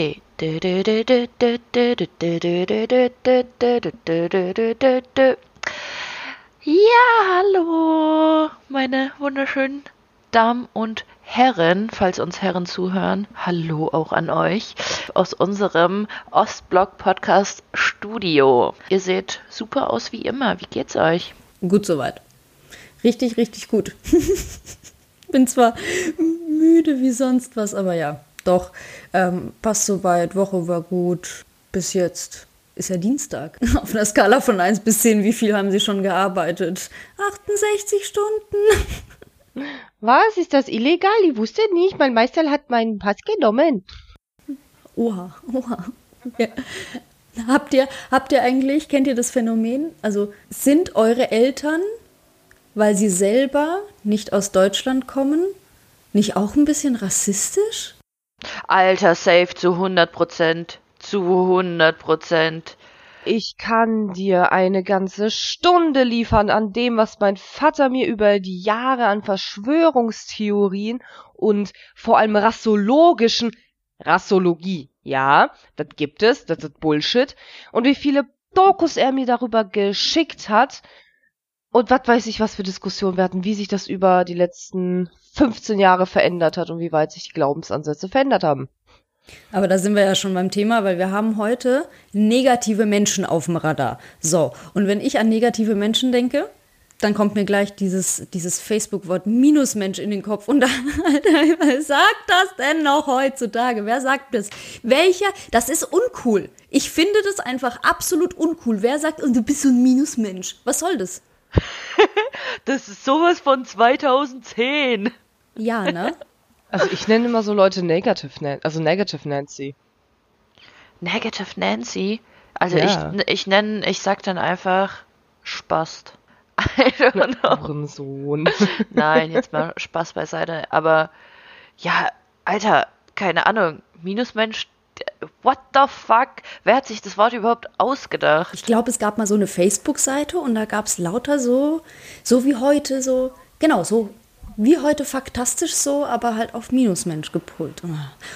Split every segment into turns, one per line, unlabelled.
Part 2. Ja, hallo, meine wunderschönen Damen und Herren, falls uns Herren zuhören, hallo auch an euch aus unserem Ostblock Podcast Studio. Ihr seht super aus wie immer. Wie geht's euch?
Gut soweit. Richtig, richtig gut. Bin zwar müde wie sonst was, aber ja, doch, ähm, passt soweit. Woche war gut. Bis jetzt ist ja Dienstag. Auf einer Skala von 1 bis 10, wie viel haben Sie schon gearbeitet? 68 Stunden.
Was? Ist das illegal? Ich wusste nicht. Mein Meister hat meinen Pass genommen.
Oha, oha. Ja. Habt ihr, habt ihr eigentlich, kennt ihr das Phänomen? Also sind eure Eltern, weil sie selber nicht aus Deutschland kommen, nicht auch ein bisschen rassistisch?
Alter, safe zu 100 Prozent. Zu 100 Prozent.
Ich kann dir eine ganze Stunde liefern an dem, was mein Vater mir über die Jahre an Verschwörungstheorien und vor allem rassologischen Rassologie, ja, das gibt es, das ist Bullshit, und wie viele Dokus er mir darüber geschickt hat und was weiß ich, was für Diskussionen wir hatten, wie sich das über die letzten 15 Jahre verändert hat und wie weit sich die Glaubensansätze verändert haben.
Aber da sind wir ja schon beim Thema, weil wir haben heute negative Menschen auf dem Radar. So, und wenn ich an negative Menschen denke, dann kommt mir gleich dieses, dieses Facebook-Wort Minusmensch in den Kopf. Und wer sagt das denn noch heutzutage? Wer sagt das? Welcher? Das ist uncool. Ich finde das einfach absolut uncool. Wer sagt, du bist so ein Minusmensch? Was soll das?
das ist sowas von 2010.
Ja, ne?
Also ich nenne immer so Leute Negative, Nan also Negative Nancy.
Negative Nancy? Also
Ja.
ich, ich nenne, ich sag dann einfach Spast. I don't know.
Hurensohn.
Nein, jetzt mal Spaß beiseite. Aber ja, Alter, keine Ahnung. Minusmensch, what the fuck? Wer hat sich das Wort überhaupt ausgedacht?
Ich glaube, es gab mal so eine Facebook-Seite und da gab es lauter so, so wie heute, so, genau, so wie heute faktastisch so, aber halt auf Minusmensch gepolt.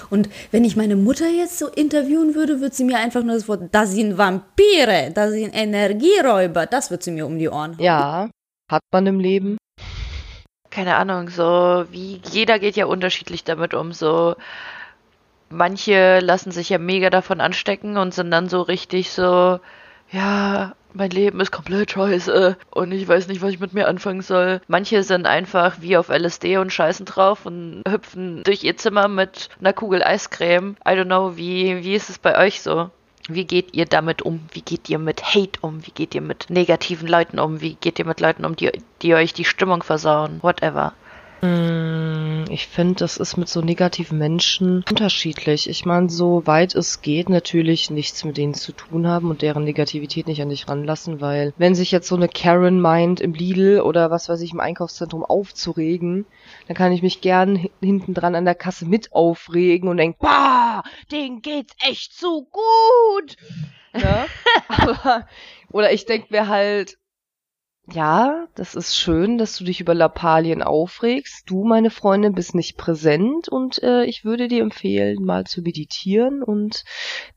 Und wenn ich meine Mutter jetzt so interviewen würde, würde sie mir einfach nur das Wort, das sind Vampire, das sind Energieräuber, das wird sie mir um die Ohren.
Ja, hat man im Leben.
keine Ahnung, so wie jeder geht ja unterschiedlich damit um. So manche lassen sich ja mega davon anstecken und sind dann so richtig so, ja, mein Leben ist komplett scheiße und ich weiß nicht, was ich mit mir anfangen soll. Manche sind einfach wie auf LSD und scheißen drauf und hüpfen durch ihr Zimmer mit einer Kugel Eiscreme. I don't know, wie, wie ist es bei euch so? Wie geht ihr damit um? Wie geht ihr mit Hate um? Wie geht ihr mit negativen Leuten um? Wie geht ihr mit Leuten um, die, die euch die Stimmung versauen? Whatever.
Mm, Ich finde, das ist mit so negativen Menschen unterschiedlich. Ich meine, so weit es geht, natürlich nichts mit denen zu tun haben und deren Negativität nicht an dich ranlassen, weil wenn sich jetzt so eine Karen meint, im Lidl oder was weiß ich, im Einkaufszentrum aufzuregen, dann kann ich mich gern hi- hinten dran an der Kasse mit aufregen und denken, bah, denen geht's echt zu gut. Ne? Aber, oder ich denke mir halt, ja, das ist schön, dass du dich über Lappalien aufregst. Du, meine Freundin, bist nicht präsent und äh, ich würde dir empfehlen, mal zu meditieren und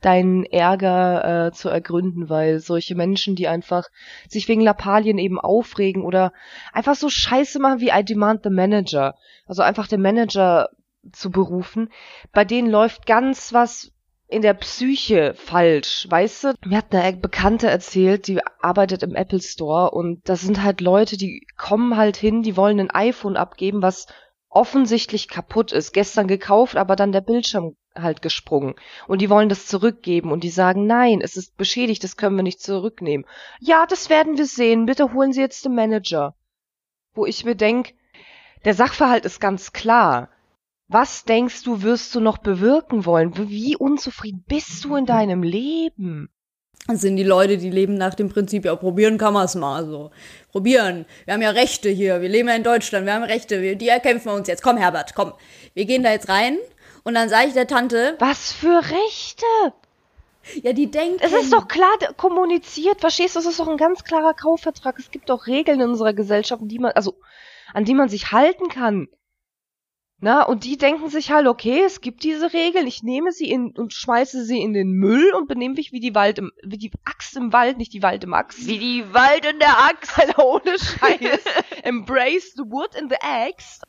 deinen Ärger äh, zu ergründen, weil solche Menschen, die einfach sich wegen Lappalien eben aufregen oder einfach so Scheiße machen wie I demand the manager, also einfach den Manager zu berufen, bei denen läuft ganz was in der Psyche falsch, weißt du? Mir hat eine Bekannte erzählt, die arbeitet im Apple Store und das sind halt Leute, die kommen halt hin, die wollen ein iPhone abgeben, was offensichtlich kaputt ist, gestern gekauft, aber dann der Bildschirm halt gesprungen und die wollen das zurückgeben und die sagen, nein, es ist beschädigt, das können wir nicht zurücknehmen. Ja, das werden wir sehen, bitte holen Sie jetzt den Manager. Wo ich mir denk, der Sachverhalt ist ganz klar. Was denkst du, wirst du noch bewirken wollen? Wie unzufrieden bist du in deinem Leben?
Das sind die Leute, die leben nach dem Prinzip, ja, probieren kann man es mal so. Probieren. Wir haben ja Rechte hier. Wir leben ja in Deutschland. Wir haben Rechte. Wir, die erkämpfen wir uns jetzt. Komm, Herbert, komm. Wir gehen da jetzt rein. Und dann sage ich der Tante,
Was für Rechte?
ja, die denkt.
Es ist doch klar kommuniziert, verstehst du? Es ist doch ein ganz klarer Kaufvertrag. Es gibt doch Regeln in unserer Gesellschaft, die man, also, an die man sich halten kann. Na, und die denken sich halt, okay, es gibt diese Regeln, ich nehme sie in und schmeiße sie in den Müll und benehme mich wie die Wald im, wie die Axt im Wald, nicht die Wald im Axt.
Wie die Wald in der Axt.
Alter, ohne Scheiß. Embrace the wood in the axe.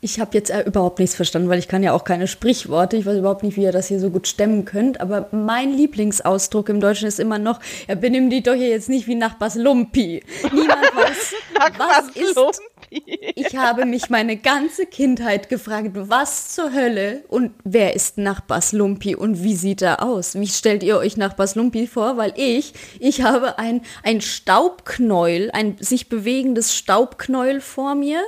Ich habe jetzt äh, überhaupt nichts verstanden, weil ich kann ja auch keine Sprichworte. Ich weiß überhaupt nicht, wie ihr das hier so gut stemmen könnt. Aber mein Lieblingsausdruck im Deutschen ist immer noch, ja, benimm die doch hier jetzt nicht wie Nachbars Lumpi. Niemand weiß, was ist... Ich habe mich meine ganze Kindheit gefragt, was zur Hölle und wer ist Nachbars Lumpi und wie sieht er aus? Wie stellt ihr euch Nachbars Lumpi vor? Weil ich, ich habe ein, ein Staubknäuel, ein sich bewegendes Staubknäuel vor mir,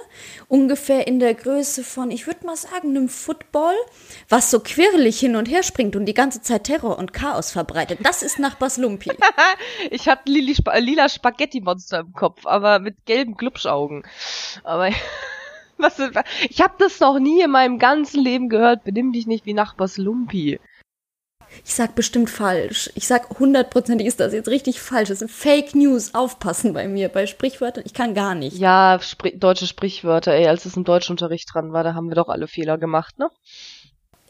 ungefähr in der Größe von, ich würde mal sagen, einem Football, was so quirlig hin und her springt und die ganze Zeit Terror und Chaos verbreitet. Das ist Nachbars Lumpi.
ich hatte lila Spaghetti-Monster im Kopf, aber mit gelben Glubschaugen. Aber was, ich habe das noch nie in meinem ganzen Leben gehört. Benimm dich nicht wie Nachbars Lumpi.
Ich sag bestimmt falsch. Ich sag hundertprozentig ist das jetzt richtig falsch. Das sind Fake News. Aufpassen bei mir. Bei Sprichwörtern, ich kann gar nicht.
Ja, Spr deutsche Sprichwörter, ey. Als es im Deutschunterricht dran war, da haben wir doch alle Fehler gemacht, ne?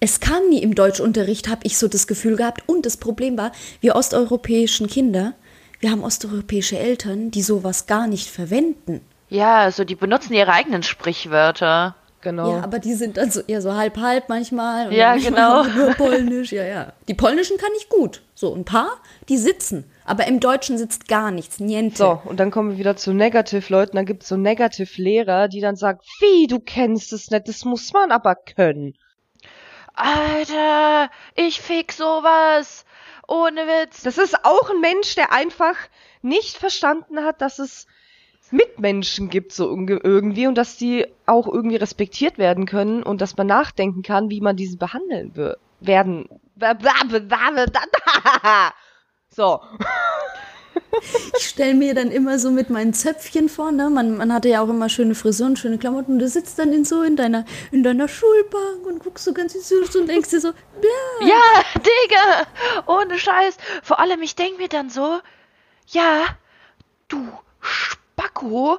Es kam nie im Deutschunterricht, habe ich so das Gefühl gehabt. Und das Problem war, wir osteuropäischen Kinder, wir haben osteuropäische Eltern, die sowas gar nicht verwenden.
Ja, also die benutzen ihre eigenen Sprichwörter.
Genau. Ja, aber die sind dann so eher so halb halb manchmal.
Und ja, genau.
Nur Polnisch, ja, ja. Die polnischen kann ich gut. So ein paar, die sitzen. Aber im Deutschen sitzt gar nichts, niente.
So, und dann kommen wir wieder zu Negativ-Leuten. Dann gibt es so Negativ-Lehrer, die dann sagen, wie, du kennst es nicht, das muss man aber können.
Alter, ich fick sowas. Ohne Witz.
Das ist auch ein Mensch, der einfach nicht verstanden hat, dass es Mitmenschen gibt, so irgendwie, und dass die auch irgendwie respektiert werden können und dass man nachdenken kann, wie man diese behandeln werden. So.
Ich stelle mir dann immer so mit meinen Zöpfchen vor, ne? Man, man hatte ja auch immer schöne Frisuren, schöne Klamotten und du sitzt dann in so in deiner, in deiner Schulbank und guckst so ganz süß und denkst dir so,
Blah. Ja, Digga, ohne Scheiß. Vor allem, ich denk mir dann so, ja, du Spacko,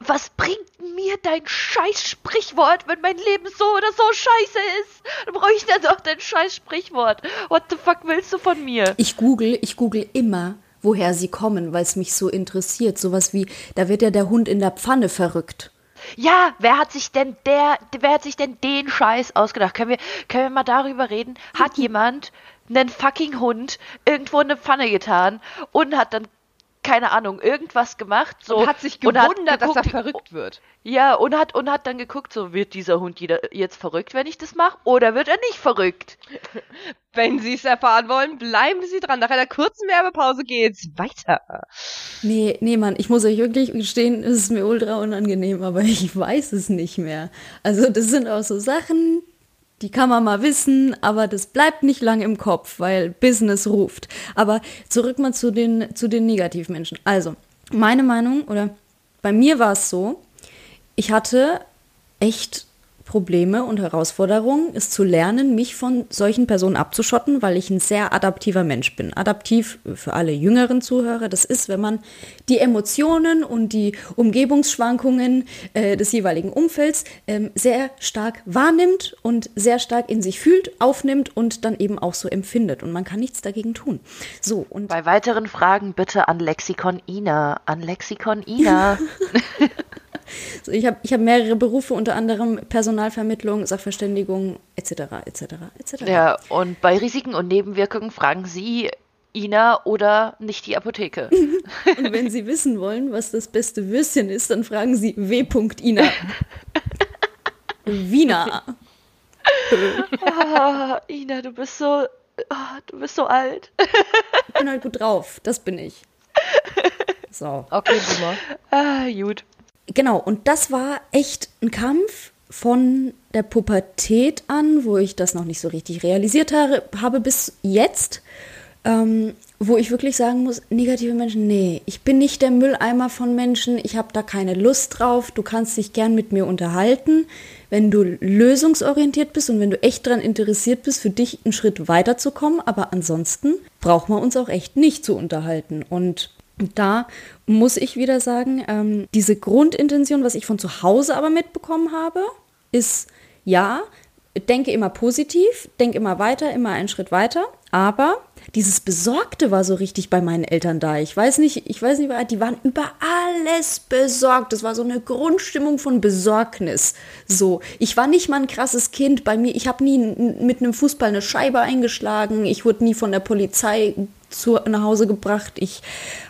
was bringt mir dein scheiß Sprichwort, wenn mein Leben so oder so scheiße ist? Dann brauche ich dann doch dein scheiß Sprichwort. What the fuck willst du von mir?
Ich google, ich google immer, woher sie kommen, weil es mich so interessiert. Sowas wie, da wird ja der Hund in der Pfanne verrückt.
Ja, wer hat sich denn der, wer hat sich denn den Scheiß ausgedacht? Können wir, können wir mal darüber reden? Hat jemand einen fucking Hund irgendwo in eine Pfanne getan und hat dann keine Ahnung, irgendwas gemacht. So,
und hat sich gewundert, hat geguckt, dass er verrückt wird.
Ja, und hat, und hat dann geguckt, so, wird dieser Hund jetzt verrückt, wenn ich das mache, oder wird er nicht verrückt?
wenn Sie es erfahren wollen, bleiben Sie dran. Nach einer kurzen Werbepause geht's weiter.
Nee, nee, Mann, ich muss euch wirklich gestehen, es ist mir ultra unangenehm, aber ich weiß es nicht mehr. Also, das sind auch so Sachen, die kann man mal wissen, aber das bleibt nicht lang im Kopf, weil Business ruft. Aber zurück mal zu den, zu den Negativmenschen. Also, meine Meinung oder bei mir war es so, ich hatte echt Probleme und Herausforderungen ist zu lernen, mich von solchen Personen abzuschotten, weil ich ein sehr adaptiver Mensch bin. Adaptiv für alle jüngeren Zuhörer, das ist, wenn man die Emotionen und die Umgebungsschwankungen äh, des jeweiligen Umfelds ähm, sehr stark wahrnimmt und sehr stark in sich fühlt, aufnimmt und dann eben auch so empfindet. Und man kann nichts dagegen tun. So, und
Bei weiteren Fragen bitte an Lexikon Ina. An Lexikon Ina.
So, ich habe ich hab mehrere Berufe, unter anderem Personalvermittlung, Sachverständigung etc. etc. etc.
Ja, und bei Risiken und Nebenwirkungen fragen Sie Ina oder nicht die Apotheke.
und wenn Sie wissen wollen, was das beste Würstchen ist, dann fragen Sie W. Ina. Wiener.
oh, Ina, du bist so, oh, du bist so alt.
ich bin halt gut drauf, das bin ich.
So. Okay, Boomer.
Ah, gut.
Genau, und das war echt ein Kampf von der Pubertät an, wo ich das noch nicht so richtig realisiert habe, bis jetzt, ähm, wo ich wirklich sagen muss, negative Menschen, nee, ich bin nicht der Mülleimer von Menschen, ich habe da keine Lust drauf, du kannst dich gern mit mir unterhalten, wenn du lösungsorientiert bist und wenn du echt daran interessiert bist, für dich einen Schritt weiterzukommen, aber ansonsten braucht man uns auch echt nicht zu unterhalten. Und da muss ich wieder sagen, ähm, diese Grundintention, was ich von zu Hause aber mitbekommen habe, ist ja, denke immer positiv, denke immer weiter, immer einen Schritt weiter, aber dieses Besorgte war so richtig bei meinen Eltern da. Ich weiß nicht, ich weiß nicht, die waren über alles besorgt. Das war so eine Grundstimmung von Besorgnis. So, ich war nicht mal ein krasses Kind bei mir. Ich habe nie mit einem Fußball eine Scheibe eingeschlagen. Ich wurde nie von der Polizei zu, nach Hause gebracht. Ich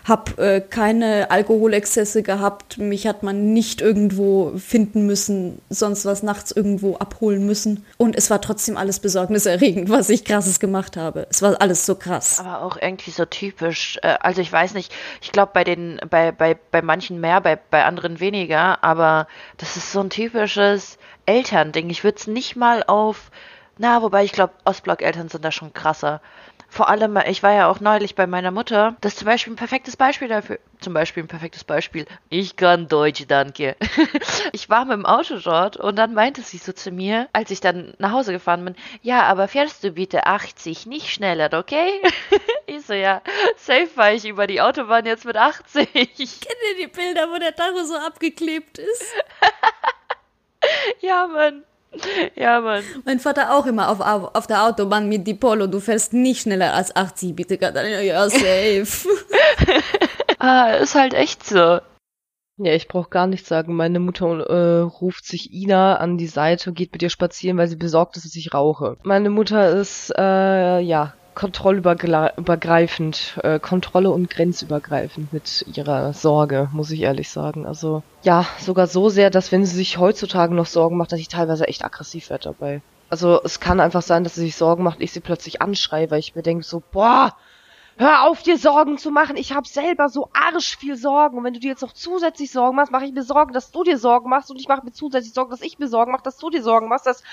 habe äh, keine Alkoholexzesse gehabt. Mich hat man nicht irgendwo finden müssen, sonst was nachts irgendwo abholen müssen. Und es war trotzdem alles besorgniserregend, was ich krasses gemacht habe. Es war alles so krass.
Aber auch irgendwie so typisch. Äh, also ich weiß nicht, ich glaube bei den, bei, bei, bei manchen mehr, bei, bei anderen weniger, aber das ist so ein typisches Elternding. Ich würde es nicht mal auf na, wobei ich glaube, Ostblock-Eltern sind da schon krasser vor allem, ich war ja auch neulich bei meiner Mutter. Das ist zum Beispiel ein perfektes Beispiel dafür. Zum Beispiel ein perfektes Beispiel. Ich kann Deutsch, danke. ich war mit dem Auto dort und dann meinte sie so zu mir, als ich dann nach Hause gefahren bin, ja, aber fährst du bitte 80, nicht schneller, okay? ich so, ja, safe fahre ich über die Autobahn jetzt mit 80.
Ich kenne die Bilder, wo der Tacho so abgeklebt ist.
ja, Mann. Ja, Mann.
Mein Vater auch immer auf, auf der Autobahn mit die Polo. Du fährst nicht schneller als 80, bitte, Katharina. Ja, safe.
ah, ist halt echt so.
Ja, ich brauche gar nichts sagen. Meine Mutter äh, ruft sich Ina an die Seite und geht mit ihr spazieren, weil sie besorgt ist, dass ich rauche. Meine Mutter ist, äh, ja, kontrollübergreifend, äh, Kontrolle und grenzübergreifend mit ihrer Sorge, muss ich ehrlich sagen. Also ja, sogar so sehr, dass wenn sie sich heutzutage noch Sorgen macht, dass ich teilweise echt aggressiv werde dabei. Also es kann einfach sein, dass sie sich Sorgen macht, ich sie plötzlich anschreie, weil ich mir denke so, boah, hör auf dir Sorgen zu machen, ich habe selber so arsch viel Sorgen und wenn du dir jetzt noch zusätzlich Sorgen machst, mache ich mir Sorgen, dass du dir Sorgen machst und ich mache mir zusätzlich Sorgen, dass ich mir Sorgen mache, dass du dir Sorgen machst, dass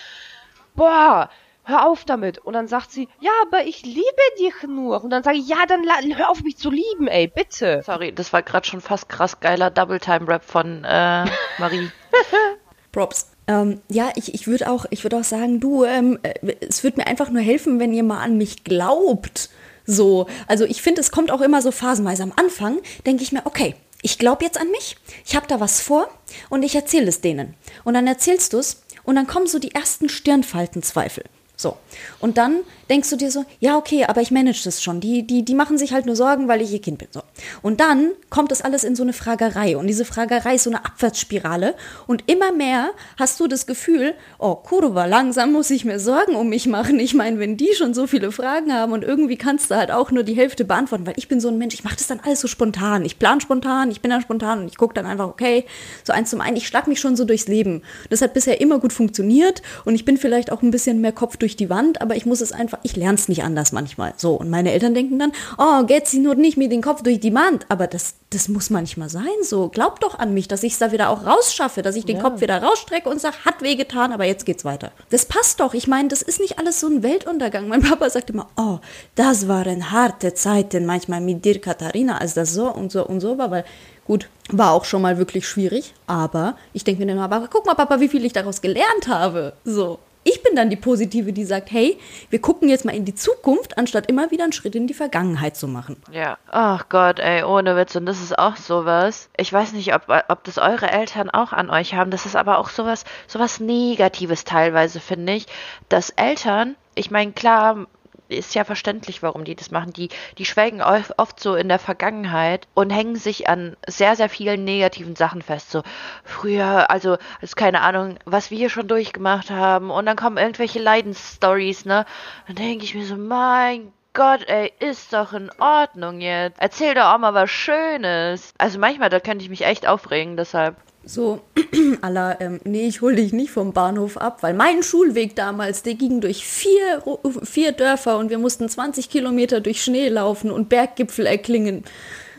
boah, hör auf damit. Und dann sagt sie, ja, aber ich liebe dich nur. Und dann sage ich, ja, dann hör auf mich zu lieben, ey, bitte.
Sorry, das war gerade schon fast krass geiler Double-Time-Rap von äh, Marie.
Props. Ähm, ja, ich, ich würde auch, ich auch sagen, du, ähm, äh, es würde mir einfach nur helfen, wenn ihr mal an mich glaubt. So, also ich finde, es kommt auch immer so phasenweise. Am Anfang denke ich mir, okay, ich glaube jetzt an mich, ich habe da was vor und ich erzähle es denen. Und dann erzählst du es und dann kommen so die ersten Stirnfaltenzweifel. So. Und dann denkst du dir so, ja, okay, aber ich manage das schon. Die, die, die machen sich halt nur Sorgen, weil ich ihr Kind bin. So. Und dann kommt das alles in so eine Fragerei. Und diese Fragerei ist so eine Abwärtsspirale. Und immer mehr hast du das Gefühl, oh, Kurva, langsam muss ich mir Sorgen um mich machen. Ich meine, wenn die schon so viele Fragen haben und irgendwie kannst du halt auch nur die Hälfte beantworten, weil ich bin so ein Mensch, ich mache das dann alles so spontan. Ich plan spontan, ich bin dann spontan und ich gucke dann einfach, okay, so eins zum einen, ich schlag mich schon so durchs Leben. Das hat bisher immer gut funktioniert und ich bin vielleicht auch ein bisschen mehr Kopf durch die Wand, aber ich muss es einfach ich lerne es nicht anders manchmal. So, und meine Eltern denken dann, oh, geht sie nur nicht mit dem Kopf durch die Wand. Aber das, das muss manchmal sein. So, glaubt doch an mich, dass ich es da wieder auch rausschaffe, dass ich den ja. Kopf wieder rausstrecke und sage, hat wehgetan, aber jetzt geht's weiter. Das passt doch. Ich meine, das ist nicht alles so ein Weltuntergang. Mein Papa sagt immer, oh, das waren harte Zeiten manchmal mit dir, Katharina, als das so und so und so war, weil Gut, war auch schon mal wirklich schwierig, aber ich denke mir dann mal, aber guck mal, Papa, wie viel ich daraus gelernt habe. So ich bin dann die Positive, die sagt, hey, wir gucken jetzt mal in die Zukunft, anstatt immer wieder einen Schritt in die Vergangenheit zu machen.
Ja, ach Gott, ey, ohne Witz. Und das ist auch sowas. Ich weiß nicht, ob, ob das eure Eltern auch an euch haben. Das ist aber auch sowas, sowas Negatives teilweise, finde ich, dass Eltern, ich meine, klar, ist ja verständlich, warum die das machen. Die, die schwelgen oft so in der Vergangenheit und hängen sich an sehr, sehr vielen negativen Sachen fest. So früher, also, also keine Ahnung, was wir schon durchgemacht haben und dann kommen irgendwelche Leidensstories, ne? Dann denke ich mir so, mein Gott, ey, ist doch in Ordnung jetzt. Erzähl doch auch mal was Schönes. Also manchmal, da könnte ich mich echt aufregen, deshalb.
So, aller, ähm, nee, ich hol dich nicht vom Bahnhof ab, weil mein Schulweg damals, der ging durch vier, vier Dörfer und wir mussten 20 Kilometer durch Schnee laufen und Berggipfel erklingen.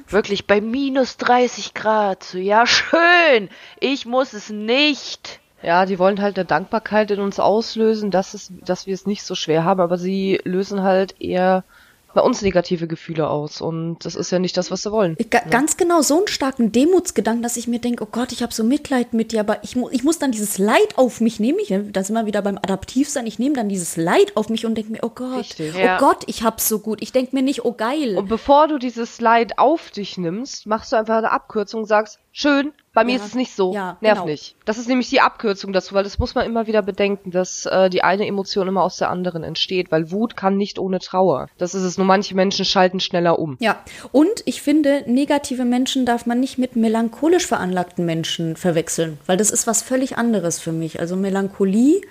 Wirklich bei minus 30 Grad. So, ja, schön. Ich muss es nicht.
Ja, die wollen halt eine Dankbarkeit in uns auslösen, dass, es, dass wir es nicht so schwer haben, aber sie lösen halt eher bei uns negative Gefühle aus und das ist ja nicht das, was sie wollen.
Ga ja. Ganz genau, so einen starken Demutsgedanken, dass ich mir denke, oh Gott, ich habe so Mitleid mit dir, aber ich, mu ich muss dann dieses Leid auf mich nehmen. Ich, da sind wir wieder beim Adaptivsein. Ich nehme dann dieses Leid auf mich und denke mir, oh Gott, Richtig, oh ja. Gott, ich hab's so gut. Ich denke mir nicht, oh geil.
Und bevor du dieses Leid auf dich nimmst, machst du einfach eine Abkürzung und sagst, schön. Bei mir
Ja.
ist es nicht so.
Ja,
Nerv
genau.
nicht. Das ist nämlich die Abkürzung dazu, weil das muss man immer wieder bedenken, dass äh, die eine Emotion immer aus der anderen entsteht, weil Wut kann nicht ohne Trauer. Das ist es. Nur manche Menschen schalten schneller um.
Ja, und ich finde, negative Menschen darf man nicht mit melancholisch veranlagten Menschen verwechseln, weil das ist was völlig anderes für mich. Also Melancholie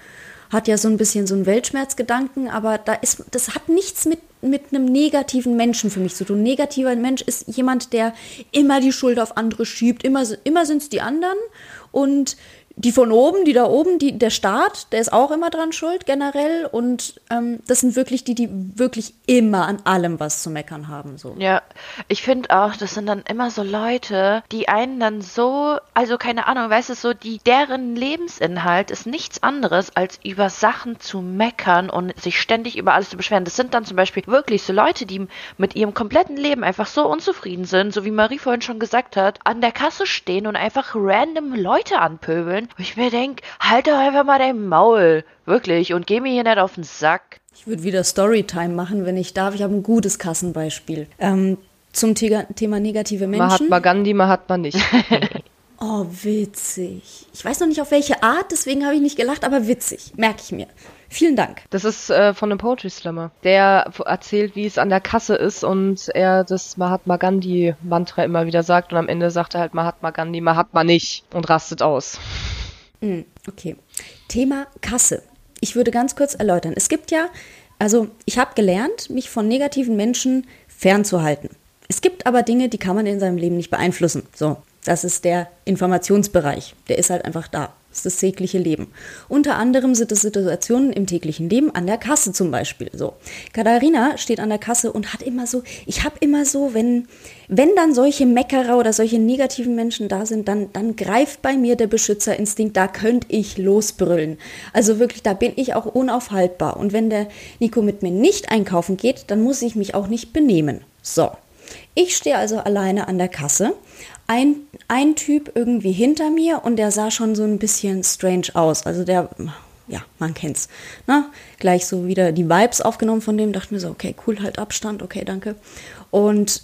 hat ja so ein bisschen so einen Weltschmerzgedanken, aber da ist, das hat nichts mit, mit einem negativen Menschen für mich zu tun. Negativer Mensch ist jemand, der immer die Schuld auf andere schiebt, immer, immer sind es die anderen und die von oben, die da oben, die, der Staat, der ist auch immer dran schuld, generell. Und ähm, das sind wirklich die, die wirklich immer an allem was zu meckern haben. So.
Ja, ich finde auch, das sind dann immer so Leute, die einen dann so, also keine Ahnung, weißt du, so, die, deren Lebensinhalt ist nichts anderes, als über Sachen zu meckern und sich ständig über alles zu beschweren. Das sind dann zum Beispiel wirklich so Leute, die mit ihrem kompletten Leben einfach so unzufrieden sind, so wie Marie vorhin schon gesagt hat, an der Kasse stehen und einfach random Leute anpöbeln. Wo ich mir denk, halt doch einfach mal dein Maul. Wirklich. Und geh mir hier nicht auf den Sack.
Ich würde wieder Storytime machen, wenn ich darf. Ich habe ein gutes Kassenbeispiel. Ähm, zum Thega- Thema negative Menschen.
Mahatma Gandhi, Mahatma nicht.
Oh, witzig. Ich weiß noch nicht auf welche Art, deswegen habe ich nicht gelacht, aber witzig. Merke ich mir. Vielen Dank.
Das ist äh, von einem Poetry Slammer. Der erzählt, wie es an der Kasse ist und er das Mahatma Gandhi Mantra immer wieder sagt und am Ende sagt er halt Mahatma Gandhi, Mahatma nicht und rastet aus.
Hm, Okay. Thema Kasse. Ich würde ganz kurz erläutern. Es gibt ja, also ich habe gelernt, mich von negativen Menschen fernzuhalten. Es gibt aber Dinge, die kann man in seinem Leben nicht beeinflussen. So, das ist der Informationsbereich. Der ist halt einfach da. Das ist das tägliche Leben. Unter anderem sind es Situationen im täglichen Leben, an der Kasse zum Beispiel. So, Katharina steht an der Kasse und hat immer so, ich habe immer so, wenn, wenn dann solche Meckerer oder solche negativen Menschen da sind, dann, dann greift bei mir der Beschützerinstinkt, da könnte ich losbrüllen. Also wirklich, da bin ich auch unaufhaltbar. Und wenn der Nico mit mir nicht einkaufen geht, dann muss ich mich auch nicht benehmen. So. Ich stehe also alleine an der Kasse. Ein, ein Typ irgendwie hinter mir und der sah schon so ein bisschen strange aus. Also der, ja, man kennt's. Ne? Gleich so wieder die Vibes aufgenommen von dem, dachte mir so, okay, cool, halt Abstand, okay, danke. Und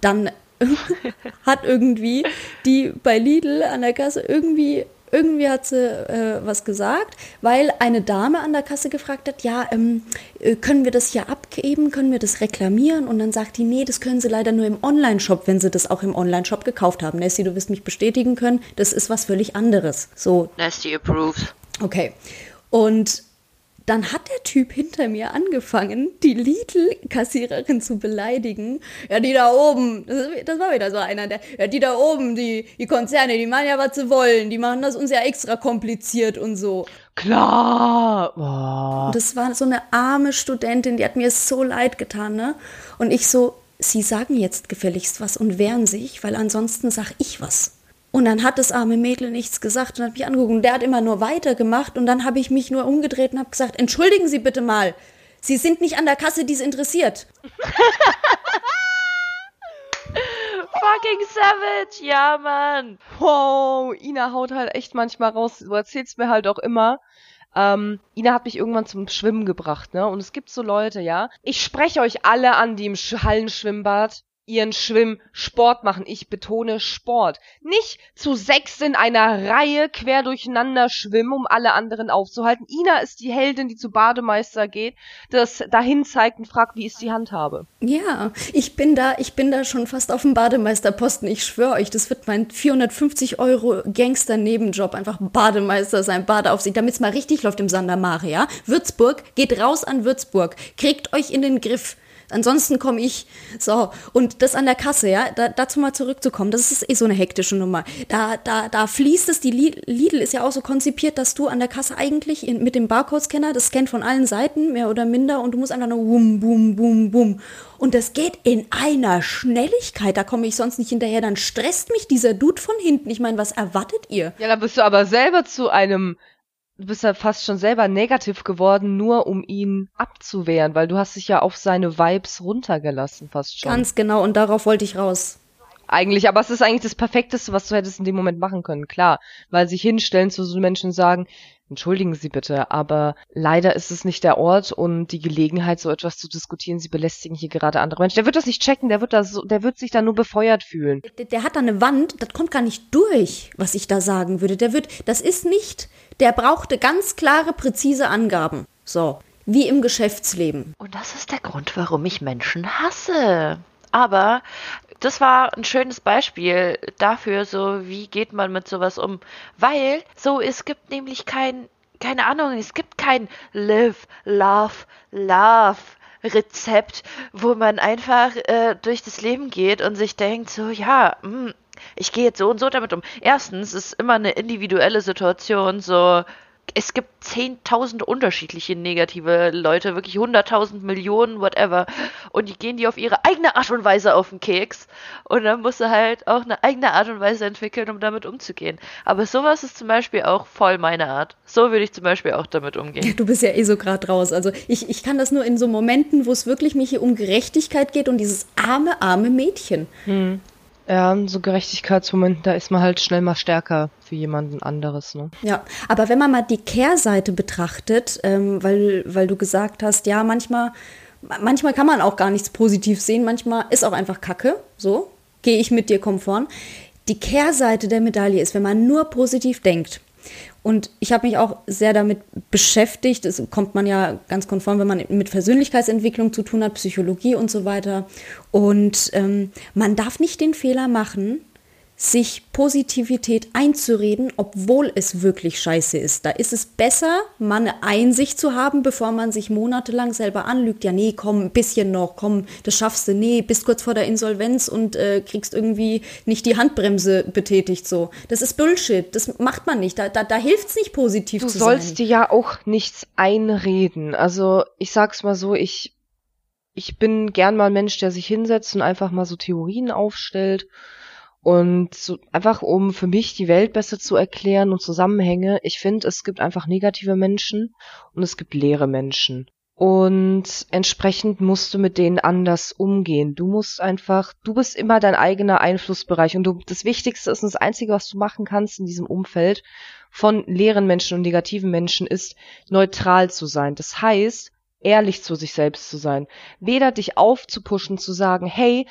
dann hat irgendwie die bei Lidl an der Kasse irgendwie irgendwie hat sie äh, was gesagt, weil eine Dame an der Kasse gefragt hat, ja, ähm, äh, können wir das hier abgeben, können wir das reklamieren? Und dann sagt die, nee, das können sie leider nur im Online-Shop, wenn sie das auch im Online-Shop gekauft haben. Nessie, du wirst mich bestätigen können, das ist was völlig anderes. So,
Nasty approved.
Okay. Und dann hat der Typ hinter mir angefangen, die Lidl-Kassiererin zu beleidigen. Ja, die da oben, das, das war wieder so einer, der, ja, die da oben, die, die Konzerne, die machen ja, was sie wollen. Die machen das uns ja extra kompliziert und so.
Klar!
Und das war so eine arme Studentin, die hat mir so leid getan, ne? Und ich so, sie sagen jetzt gefälligst was und wehren sich, weil ansonsten sag ich was. Und dann hat das arme Mädel nichts gesagt und hat mich angeguckt. Und der hat immer nur weitergemacht und dann habe ich mich nur umgedreht und habe gesagt, entschuldigen Sie bitte mal, Sie sind nicht an der Kasse, die es interessiert.
Fucking savage, ja, Mann.
Wow, Ina haut halt echt manchmal raus. Du erzählst mir halt auch immer. Ähm, Ina hat mich irgendwann zum Schwimmen gebracht, ne? Und es gibt so Leute, ja. Ich spreche euch alle an, die im Sch Hallenschwimmbad ihren Schwimmsport machen. Ich betone Sport. Nicht zu sechs in einer Reihe quer durcheinander schwimmen, um alle anderen aufzuhalten. Ina ist die Heldin, die zu Bademeister geht, das dahin zeigt und fragt, wie ist die Handhabe.
Ja, ich bin da, ich bin da schon fast auf dem Bademeisterposten. Ich schwöre euch, das wird mein 450 Euro Gangster-Nebenjob. Einfach Bademeister sein, Badeaufsicht, damit es mal richtig läuft im Sandermare, ja? Würzburg, geht raus an Würzburg. Kriegt euch in den Griff. Ansonsten komme ich. So, und das an der Kasse, ja, da, dazu mal zurückzukommen, das ist eh so eine hektische Nummer. Da, da, da fließt es, die Li- Lidl ist ja auch so konzipiert, dass du an der Kasse eigentlich in, mit dem Barcode-Scanner, das scannt von allen Seiten, mehr oder minder, und du musst einfach nur wum, bum, bum, bum. Und das geht in einer Schnelligkeit, da komme ich sonst nicht hinterher, dann stresst mich dieser Dude von hinten. Ich meine, was erwartet ihr?
Ja, da bist du aber selber zu einem, du bist ja fast schon selber negativ geworden, nur um ihn abzuwehren, weil du hast dich ja auf seine Vibes runtergelassen, fast schon.
Ganz genau, und darauf wollte ich raus.
eigentlich, aber es ist eigentlich das Perfekteste, was du hättest in dem Moment machen können, klar. Weil sich hinstellen zu so Menschen und sagen, entschuldigen Sie bitte, aber leider ist es nicht der Ort und die Gelegenheit, so etwas zu diskutieren. Sie belästigen hier gerade andere Menschen. Der wird das nicht checken, der wird da so, der wird sich da nur befeuert fühlen.
Der, der hat da eine Wand, das kommt gar nicht durch, was ich da sagen würde. Der wird, das ist nicht, der brauchte ganz klare, präzise Angaben. So. Wie im Geschäftsleben.
Und das ist der Grund, warum ich Menschen hasse. Aber das war ein schönes Beispiel dafür, so wie geht man mit sowas um. Weil so, es gibt nämlich kein, keine Ahnung, es gibt kein Live, Love, Love. Rezept, wo man einfach äh, durch das Leben geht und sich denkt, so, ja, mh, hm, ich gehe jetzt so und so damit um. Erstens ist immer eine individuelle Situation, so, es gibt zehntausend unterschiedliche negative Leute, wirklich hunderttausend Millionen, whatever. Und die gehen die auf ihre eigene Art und Weise auf den Keks. Und dann musst du halt auch eine eigene Art und Weise entwickeln, um damit umzugehen. Aber sowas ist zum Beispiel auch voll meine Art. So würde ich zum Beispiel auch damit umgehen.
Ja, du bist ja eh so gerade raus. Also ich, ich kann das nur in so Momenten, wo es wirklich mich hier um Gerechtigkeit geht und dieses arme, arme Mädchen.
Hm. Ja, so Gerechtigkeitsmomenten, da ist man halt schnell mal stärker für jemanden anderes. Ne?
Ja, aber wenn man mal die Kehrseite betrachtet, ähm, weil, weil du gesagt hast, ja, manchmal, manchmal kann man auch gar nichts positiv sehen, manchmal ist auch einfach Kacke, so, gehe ich mit dir konform. Die Kehrseite der Medaille ist, wenn man nur positiv denkt und ich habe mich auch sehr damit beschäftigt. Das kommt man ja ganz konform, wenn man mit Persönlichkeitsentwicklung zu tun hat, Psychologie und so weiter. Und ähm, man darf nicht den Fehler machen, sich Positivität einzureden, obwohl es wirklich scheiße ist. Da ist es besser, mal eine Einsicht zu haben, bevor man sich monatelang selber anlügt. Ja, nee, komm, ein bisschen noch, komm, das schaffst du. Nee, bist kurz vor der Insolvenz und äh, kriegst irgendwie nicht die Handbremse betätigt. So, das ist Bullshit. Das macht man nicht. Da, da, da hilft es nicht positiv
du
zu
sein. Du sollst dir ja auch nichts einreden. Also ich sag's mal so, ich ich bin gern mal ein Mensch, der sich hinsetzt und einfach mal so Theorien aufstellt und so, einfach um für mich die Welt besser zu erklären und Zusammenhänge, ich finde, es gibt einfach negative Menschen und es gibt leere Menschen. Und entsprechend musst du mit denen anders umgehen. Du musst einfach, du bist immer dein eigener Einflussbereich und du, das Wichtigste ist und das Einzige, was du machen kannst in diesem Umfeld von leeren Menschen und negativen Menschen ist, neutral zu sein. Das heißt, ehrlich zu sich selbst zu sein. Weder dich aufzupuschen, zu sagen, hey,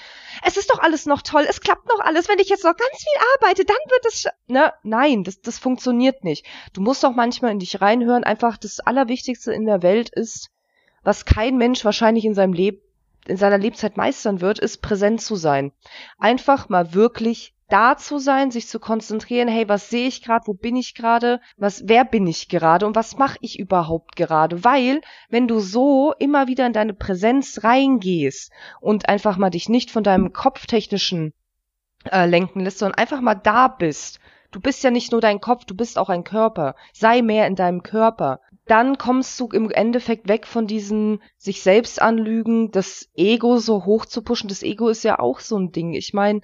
es ist doch alles noch toll, es klappt noch alles, wenn ich jetzt noch ganz viel arbeite, dann wird es, ne, nein, das, das funktioniert nicht. Du musst doch manchmal in dich reinhören, einfach das Allerwichtigste in der Welt ist, was kein Mensch wahrscheinlich in seinem Leben in seiner Lebzeit meistern wird, ist präsent zu sein. Einfach mal wirklich da zu sein, sich zu konzentrieren, hey, was sehe ich gerade, wo bin ich gerade, was, wer bin ich gerade und was mache ich überhaupt gerade? Weil, wenn du so immer wieder in deine Präsenz reingehst und einfach mal dich nicht von deinem kopftechnischen äh, lenken lässt, sondern einfach mal da bist, du bist ja nicht nur dein Kopf, du bist auch ein Körper, sei mehr in deinem Körper, dann kommst du im Endeffekt weg von diesen sich selbst anlügen, das Ego so hoch zu pushen. Das Ego ist ja auch so ein Ding. Ich meine,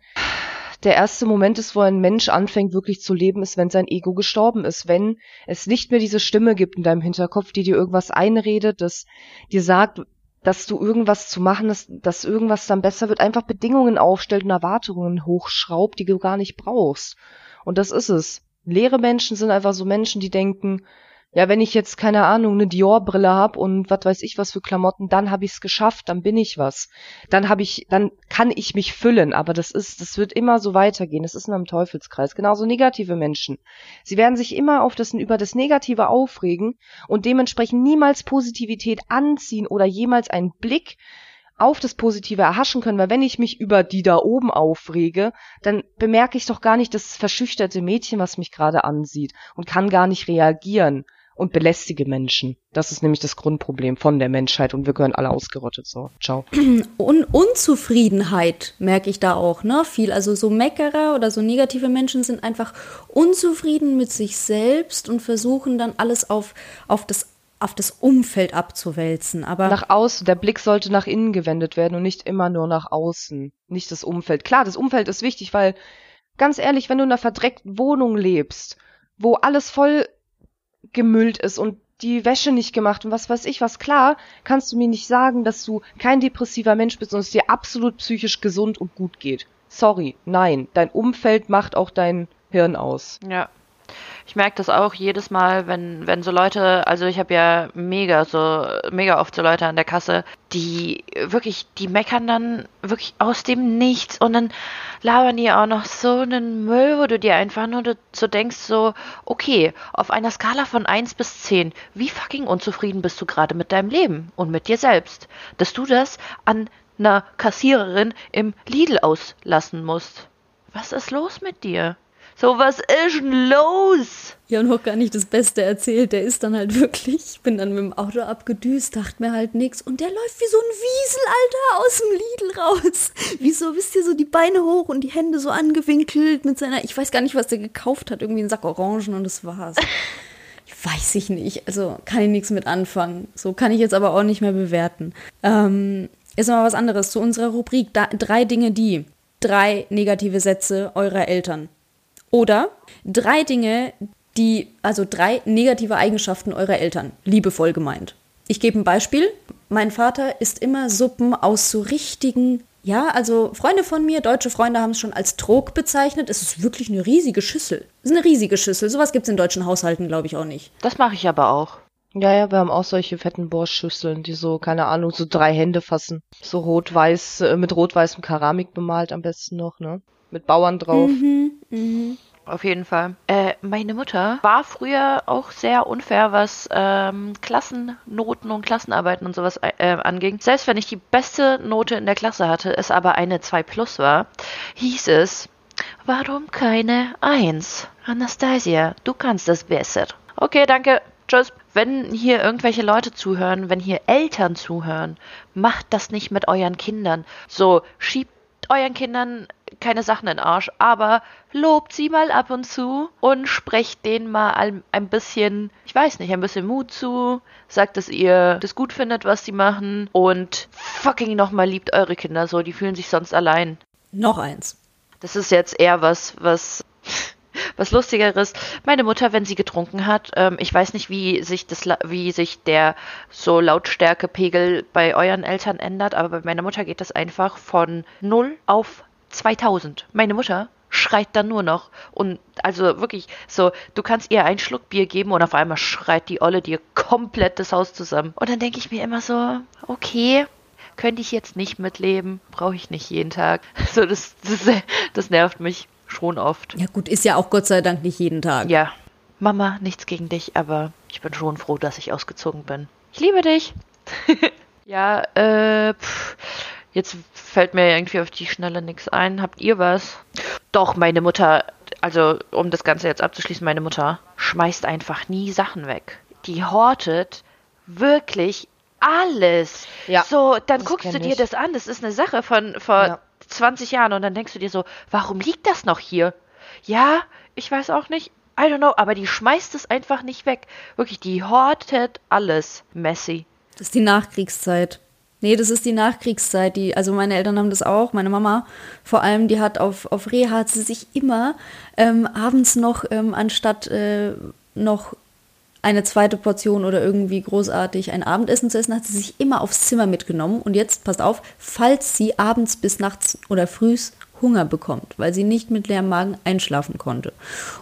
der erste Moment ist, wo ein Mensch anfängt wirklich zu leben, ist, wenn sein Ego gestorben ist, wenn es nicht mehr diese Stimme gibt in deinem Hinterkopf, die dir irgendwas einredet, das dir sagt, dass du irgendwas zu machen hast, dass irgendwas dann besser wird, einfach Bedingungen aufstellt und Erwartungen hochschraubt, die du gar nicht brauchst. Und das ist es. Leere Menschen sind einfach so Menschen, die denken, ja, wenn ich jetzt keine Ahnung eine Dior-Brille hab und was weiß ich was für Klamotten, dann habe ich's geschafft, dann bin ich was. Dann habe ich, dann kann ich mich füllen. Aber das ist, das wird immer so weitergehen. Das ist in einem Teufelskreis. Genauso negative Menschen. Sie werden sich immer auf das über das Negative aufregen und dementsprechend niemals Positivität anziehen oder jemals einen Blick auf das Positive erhaschen können, weil wenn ich mich über die da oben aufrege, dann bemerke ich doch gar nicht das verschüchterte Mädchen, was mich gerade ansieht und kann gar nicht reagieren und belästige Menschen. Das ist nämlich das Grundproblem von der Menschheit und wir gehören alle ausgerottet. So, ciao.
Un Unzufriedenheit merke ich da auch, ne? Viel. Also so Meckerer oder so negative Menschen sind einfach unzufrieden mit sich selbst und versuchen dann alles auf, auf das auf das Umfeld abzuwälzen. Aber
nach außen, der Blick sollte nach innen gewendet werden und nicht immer nur nach außen, nicht das Umfeld. Klar, das Umfeld ist wichtig, weil ganz ehrlich, wenn du in einer verdreckten Wohnung lebst, wo alles voll gemüllt ist und die Wäsche nicht gemacht und was weiß ich was. Klar, kannst du mir nicht sagen, dass du kein depressiver Mensch bist und es dir absolut psychisch gesund und gut geht. Sorry, nein, dein Umfeld macht auch dein Hirn aus.
Ja, Ich merke das auch jedes Mal, wenn, wenn so Leute, also ich habe ja mega so, mega oft so Leute an der Kasse, die wirklich, die meckern dann wirklich aus dem Nichts und dann labern die auch noch so einen Müll, wo du dir einfach nur so denkst, so, okay, auf einer Skala von 1 bis 10, wie fucking unzufrieden bist du gerade mit deinem Leben und mit dir selbst, dass du das an einer Kassiererin im Lidl auslassen musst. Was ist los mit dir? So, was ist denn los?
Ja, und noch gar nicht das Beste erzählt. Der ist dann halt wirklich, ich bin dann mit dem Auto abgedüst, dachte mir halt nichts. Und der läuft wie so ein Wiesel, Alter, aus dem Lidl raus. Wieso, wisst ihr, so die Beine hoch und die Hände so angewinkelt mit seiner, ich weiß gar nicht, was der gekauft hat, irgendwie einen Sack Orangen und das war's. weiß ich nicht. Also kann ich nichts mit anfangen. So kann ich jetzt aber auch nicht mehr bewerten. Ähm, ist mal was anderes zu unserer Rubrik. Da, drei Dinge, die. Drei negative Sätze eurer Eltern. Oder drei Dinge, die, also drei negative Eigenschaften eurer Eltern, liebevoll gemeint. Ich gebe ein Beispiel. Mein Vater isst immer Suppen aus so richtigen, ja, also Freunde von mir, deutsche Freunde haben es schon als Trog bezeichnet. Es ist wirklich eine riesige Schüssel. Es ist eine riesige Schüssel. Sowas gibt es in deutschen Haushalten, glaube ich, auch nicht.
Das mache ich aber auch.
Ja, ja, wir haben auch solche fetten Borschschüsseln, die so, keine Ahnung, so drei Hände fassen. So rot-weiß, äh, mit rot-weißem Keramik bemalt am besten noch, ne? Mit Bauern drauf. Mhm,
mh. Auf jeden Fall. Äh, meine Mutter war früher auch sehr unfair, was ähm, Klassennoten und Klassenarbeiten und sowas äh, anging. Selbst wenn ich die beste Note in der Klasse hatte, es aber eine 2 plus war, hieß es, warum keine 1? Anastasia, du kannst das besser. Okay, danke. Tschüss. Wenn hier irgendwelche Leute zuhören, wenn hier Eltern zuhören, macht das nicht mit euren Kindern. So, schiebt euren Kindern keine Sachen in den Arsch, aber lobt sie mal ab und zu und sprecht denen mal ein, bisschen, ich weiß nicht, ein bisschen Mut zu, sagt, dass ihr das gut findet, was sie machen und fucking nochmal liebt eure Kinder so, die fühlen sich sonst allein.
Noch eins.
Das ist jetzt eher was, was was Lustigeres. Meine Mutter, wenn sie getrunken hat, ähm, ich weiß nicht, wie sich das, wie sich der so Lautstärkepegel bei euren Eltern ändert, aber bei meiner Mutter geht das einfach von 0 auf 2000. Meine Mutter schreit dann nur noch. Und also wirklich so, du kannst ihr einen Schluck Bier geben und auf einmal schreit die Olle dir komplett das Haus zusammen. Und dann denke ich mir immer so, okay, könnte ich jetzt nicht mitleben, brauche ich nicht jeden Tag. So, das, das, das nervt mich schon oft.
Ja gut, ist ja auch Gott sei Dank nicht jeden Tag.
Ja. Mama, nichts gegen dich, aber ich bin schon froh, dass ich ausgezogen bin. Ich liebe dich. ja, äh, pff, jetzt fällt mir irgendwie auf die Schnelle nichts ein. Habt ihr was? Doch, meine Mutter, also um das Ganze jetzt abzuschließen, meine Mutter schmeißt einfach nie Sachen weg. Die hortet wirklich alles. Ja, so, dann guckst du dir ich. das an. Das ist eine Sache von vor ja. 20 Jahren und dann denkst du dir so, warum liegt das noch hier? Ja, ich weiß auch nicht. I don't know, aber die schmeißt es einfach nicht weg. Wirklich, die hortet alles. Messi.
Das ist die Nachkriegszeit. Nee, das ist die Nachkriegszeit. Die, also meine Eltern haben das auch, meine Mama vor allem, die hat auf, auf Reha hat sie sich immer ähm, abends noch, ähm, anstatt äh, noch eine zweite Portion oder irgendwie großartig ein Abendessen zu essen, hat sie sich immer aufs Zimmer mitgenommen. Und jetzt, passt auf, falls sie abends bis nachts oder frühs Hunger bekommt, weil sie nicht mit leerem Magen einschlafen konnte.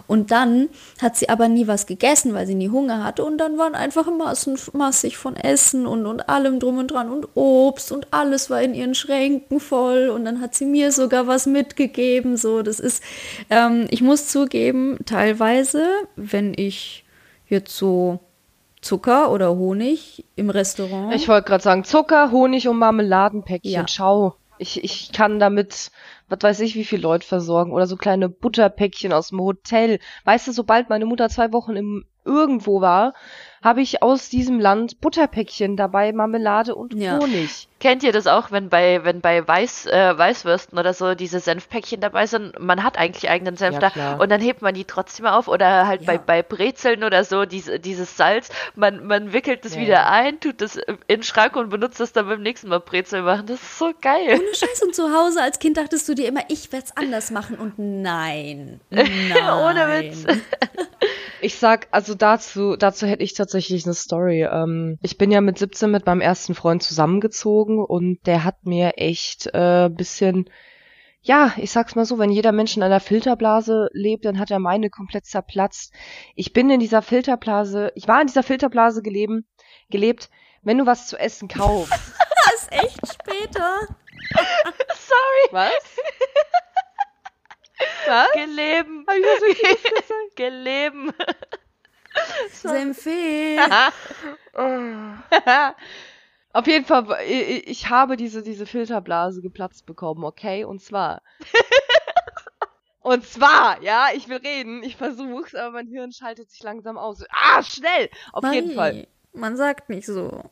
Und dann hat sie aber nie was gegessen, weil sie nie Hunger hatte. Und dann waren einfach Massen, massig von Essen und, und allem drum und dran und Obst und alles war in ihren Schränken voll. Und dann hat sie mir sogar was mitgegeben. So, das ist, ähm, ich muss zugeben, teilweise, wenn ich jetzt so Zucker oder Honig im Restaurant.
Ich wollte gerade sagen, Zucker, Honig und Marmeladenpäckchen. Ja. Schau. Ich, ich kann damit, was weiß ich, wie viele Leute versorgen. Oder so kleine Butterpäckchen aus dem Hotel. Weißt du, sobald meine Mutter zwei Wochen im irgendwo war, habe ich aus diesem Land Butterpäckchen dabei, Marmelade und ja. Honig.
Kennt ihr das auch, wenn bei, wenn bei Weiß, äh, Weißwürsten oder so diese Senfpäckchen dabei sind? Man hat eigentlich eigenen Senf ja, da klar. und dann hebt man die trotzdem auf oder halt ja. bei, bei Brezeln oder so, diese, dieses Salz, man, man wickelt das wieder ein, tut das in den Schrank und benutzt das dann beim nächsten Mal Brezel machen. Das ist so geil.
Ohne Scheiß und zu Hause als Kind dachtest du dir immer, ich werde es anders machen und nein. nein.
Ohne Witz.
Ich sag, also dazu, dazu hätte ich tatsächlich eine Story. Ähm, ich bin ja mit 17 mit meinem ersten Freund zusammengezogen und der hat mir echt äh, bisschen ja, ich sag's mal so, wenn jeder Mensch in einer Filterblase lebt, dann hat er meine komplett zerplatzt. Ich bin in dieser Filterblase, ich war in dieser Filterblase geleben, gelebt, wenn du was zu essen kaufst.
Das ist echt später.
Sorry.
Was? Was?
Geleben.
Hab ich das richtig gesagt?
Geleben.
Senfee.
Auf jeden Fall, ich, ich habe diese, diese Filterblase geplatzt bekommen, okay? Und zwar. Und zwar, ja, ich will reden, ich versuch's, aber mein Hirn schaltet sich langsam aus. Ah, schnell! Auf
Marie,
jeden Fall.
Man sagt nicht so.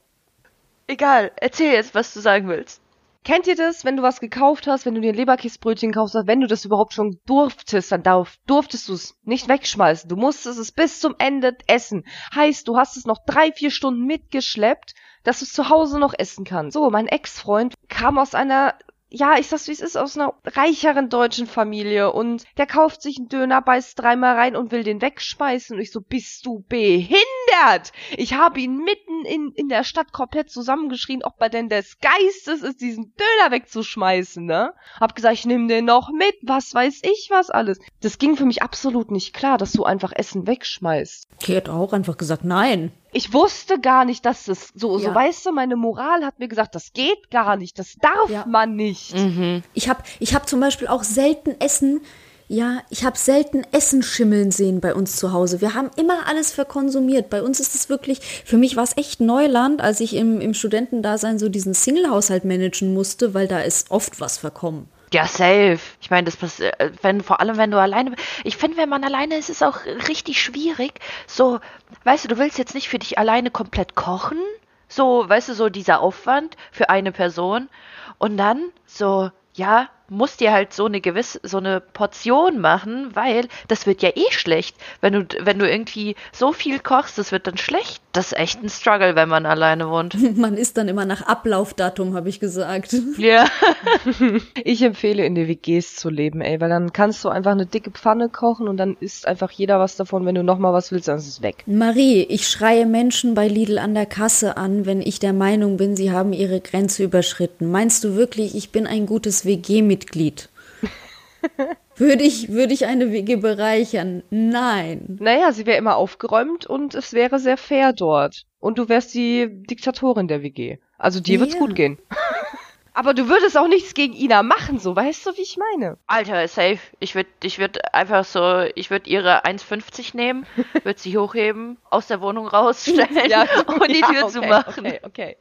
Egal, erzähl jetzt, was du sagen willst.
Kennt ihr das, wenn du was gekauft hast, wenn du dir ein Leberkäsebrötchen kaufst, wenn du das überhaupt schon durftest, dann darf, durftest du es nicht wegschmeißen. Du musstest es bis zum Ende essen. Heißt, du hast es noch drei, vier Stunden mitgeschleppt, dass du es zu Hause noch essen kannst. So, mein Ex-Freund kam aus einer ja, ich sag's wie es ist, aus einer reicheren deutschen Familie und der kauft sich einen Döner, beißt dreimal rein und will den wegschmeißen und ich so, bist du behindert? Ich habe ihn mitten in, in der Stadt komplett zusammengeschrien, ob er denn des Geistes ist, diesen Döner wegzuschmeißen, ne? Hab gesagt, ich nimm den noch mit, was weiß ich was alles. Das ging für mich absolut nicht klar, dass du einfach Essen wegschmeißt.
Die hat auch einfach gesagt, nein.
Ich wusste gar nicht, dass das so, so
Ja.
weißt du, meine Moral hat mir gesagt, das geht gar nicht, das darf
Ja.
man nicht.
Mhm.
Ich habe ich hab zum Beispiel auch selten Essen, ja, ich habe selten Essen schimmeln sehen bei uns zu Hause. Wir haben immer alles verkonsumiert. Bei uns ist es wirklich, für mich war es echt Neuland, als ich im, im Studentendasein so diesen Single-Haushalt managen musste, weil da ist oft was verkommen.
Ja, safe. Ich meine, das passiert, wenn, vor allem wenn du alleine, ich finde, wenn man alleine ist, ist es auch richtig schwierig. So, weißt du, du willst jetzt nicht für dich alleine komplett kochen. So, weißt du, so dieser Aufwand für eine Person. Und dann so, ja, musst dir halt so eine gewisse, so eine Portion machen, weil das wird ja eh schlecht. Wenn du, wenn du irgendwie so viel kochst, das wird dann schlecht. Das ist echt ein Struggle, wenn man alleine wohnt.
Man isst dann immer nach Ablaufdatum, habe ich gesagt.
Ja.
Ich empfehle in den WGs zu leben, ey, weil dann kannst du einfach eine dicke Pfanne kochen und dann isst einfach jeder was davon. Wenn du nochmal was willst, dann ist es weg.
Marie, ich schreie Menschen bei Lidl an der Kasse an, wenn ich der Meinung bin, sie haben ihre Grenze überschritten. Meinst du wirklich, ich bin ein gutes WG-Mitglied? Würde, ich, würde ich eine WG bereichern? Nein.
Naja, sie wäre immer aufgeräumt und es wäre sehr fair dort. Und du wärst die Diktatorin der WG. Also dir wird's
Ja.
gut gehen. Aber du würdest auch nichts gegen Ina machen, so weißt du, wie ich meine?
Alter, safe. Ich würde ich würd einfach so, ich würde ihre 1,50 nehmen, würde sie hochheben, aus der Wohnung rausstellen und die
Ja,
Tür
okay,
zumachen.
Okay, okay.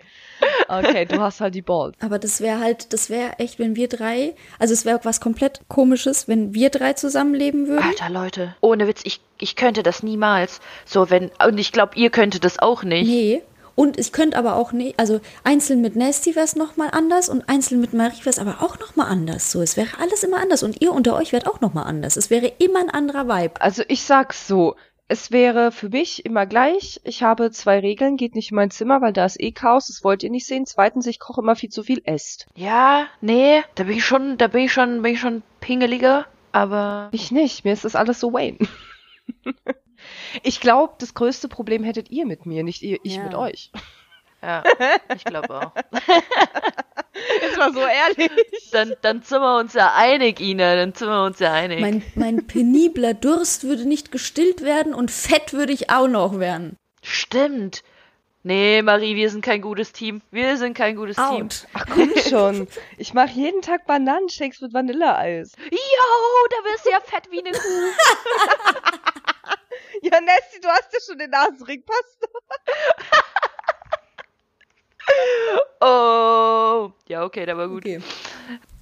Okay, du hast halt die Balls.
Aber das wäre halt, das wäre echt, wenn wir drei, also es wäre was komplett komisches, wenn wir drei zusammenleben würden.
Alter, Leute, ohne Witz, ich, ich könnte das niemals. So, wenn, und ich glaube, ihr könntet das auch nicht.
Nee. Und ich könnte aber auch nicht, also einzeln mit Nasty wäre es nochmal anders und einzeln mit Marie wäre es aber auch nochmal anders. So, es wäre alles immer anders und ihr unter euch wärt auch nochmal anders. Es wäre immer ein anderer Vibe.
Also ich sag's so. Es wäre für mich immer gleich. Ich habe zwei Regeln. Geht nicht in mein Zimmer, weil da ist eh Chaos. Das wollt ihr nicht sehen. Zweitens, ich koche immer viel zu viel. Esst.
Ja, nee, da bin ich schon, da bin ich schon, bin ich schon pingeliger, aber
Ich nicht. Mir ist das alles so Wayne. Ich glaube, das größte Problem hättet ihr mit mir, nicht ihr, ich
Ja.
mit euch.
ja, ich glaube auch.
Jetzt mal so ehrlich.
Dann, dann sind wir uns ja einig, Ina, dann sind wir uns ja einig.
Mein, mein penibler Durst würde nicht gestillt werden und fett würde ich auch noch werden.
Stimmt. Nee, Marie, wir sind kein gutes Team. Wir sind kein gutes Team.
Out.
Ach komm schon. Ich mache jeden Tag Bananenshakes mit Vanilleeis.
Jo, da wirst du ja fett wie eine Kuh.
Ja, Nessie, du hast ja schon den Nasenring. Passt doch.
Oh. Ja, okay, der war gut.
Okay.